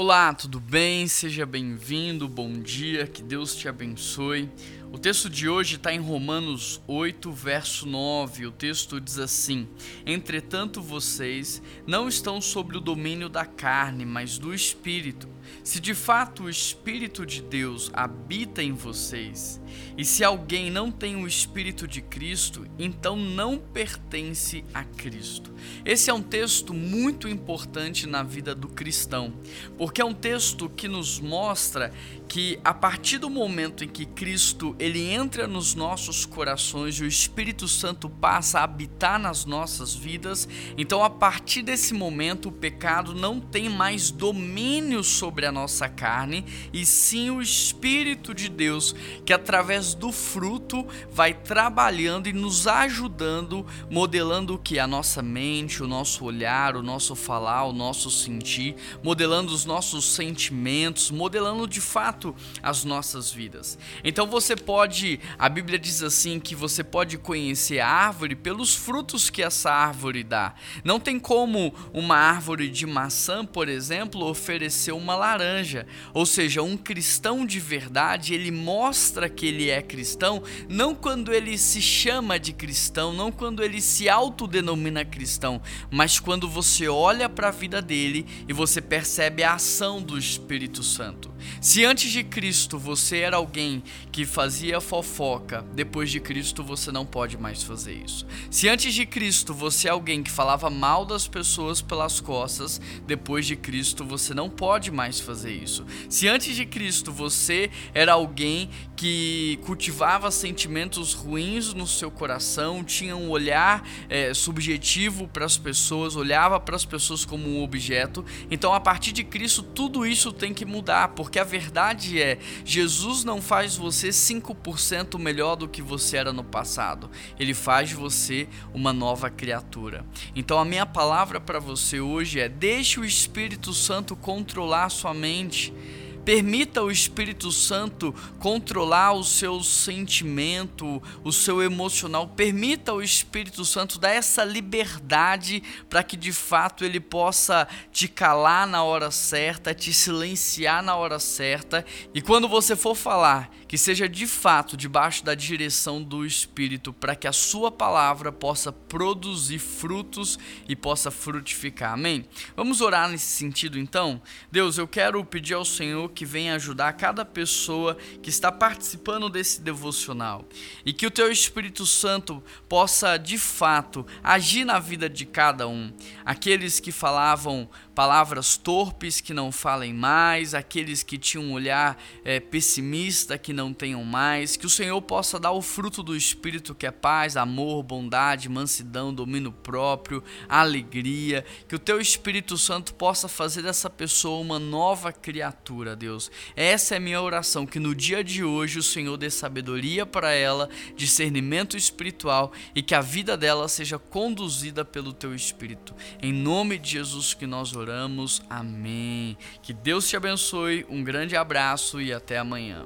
Olá, tudo bem? Seja bem-vindo, bom dia, que Deus te abençoe. O texto de hoje está em Romanos 8, verso 9. O texto diz assim: Entretanto, vocês não estão sobre o domínio da carne, mas do espírito. Se de fato o Espírito de Deus habita em vocês, e se alguém não tem o Espírito de Cristo, então não pertence a Cristo. Esse é um texto muito importante na vida do cristão, porque é um texto que nos mostra que a partir do momento em que Cristo ele entra nos nossos corações e o Espírito Santo passa a habitar nas nossas vidas, então a partir desse momento o pecado não tem mais domínio sobre a nossa carne, e sim o Espírito de Deus que através do fruto vai trabalhando e nos ajudando, modelando o que a nossa mente, o nosso olhar, o nosso falar, o nosso sentir, modelando os nossos sentimentos, modelando de fato as nossas vidas. Então você pode, a Bíblia diz assim que você pode conhecer a árvore pelos frutos que essa árvore dá. Não tem como uma árvore de maçã, por exemplo, oferecer uma laranja. Ou seja, um cristão de verdade, ele mostra que ele é cristão não quando ele se chama de cristão, não quando ele se autodenomina cristão, mas quando você olha para a vida dele e você percebe a ação do Espírito Santo. Se antes de Cristo você era alguém que fazia fofoca, depois de Cristo você não pode mais fazer isso. Se antes de Cristo você é alguém que falava mal das pessoas pelas costas, depois de Cristo você não pode mais fazer isso. Se antes de Cristo você era alguém que cultivava sentimentos ruins no seu coração, tinha um olhar é, subjetivo para as pessoas, olhava para as pessoas como um objeto, então a partir de Cristo tudo isso tem que mudar, porque a verdade é, Jesus não faz você 5% melhor do que você era no passado. Ele faz você uma nova criatura. Então a minha palavra para você hoje é: deixe o Espírito Santo controlar sua mente. Permita o Espírito Santo controlar o seu sentimento, o seu emocional. Permita o Espírito Santo dar essa liberdade para que de fato ele possa te calar na hora certa, te silenciar na hora certa. E quando você for falar, que seja de fato debaixo da direção do Espírito, para que a sua palavra possa produzir frutos e possa frutificar. Amém? Vamos orar nesse sentido então? Deus, eu quero pedir ao Senhor que venha ajudar cada pessoa que está participando desse devocional e que o teu Espírito Santo possa de fato agir na vida de cada um. Aqueles que falavam palavras torpes que não falem mais, aqueles que tinham um olhar é, pessimista que não tenham mais, que o Senhor possa dar o fruto do Espírito que é paz, amor, bondade, mansidão, domínio próprio, alegria, que o teu Espírito Santo possa fazer dessa pessoa uma nova criatura, Deus. Essa é a minha oração, que no dia de hoje o Senhor dê sabedoria para ela, discernimento espiritual e que a vida dela seja conduzida pelo teu Espírito. Em nome de Jesus que nós oramos oramos. Amém. Que Deus te abençoe. Um grande abraço e até amanhã.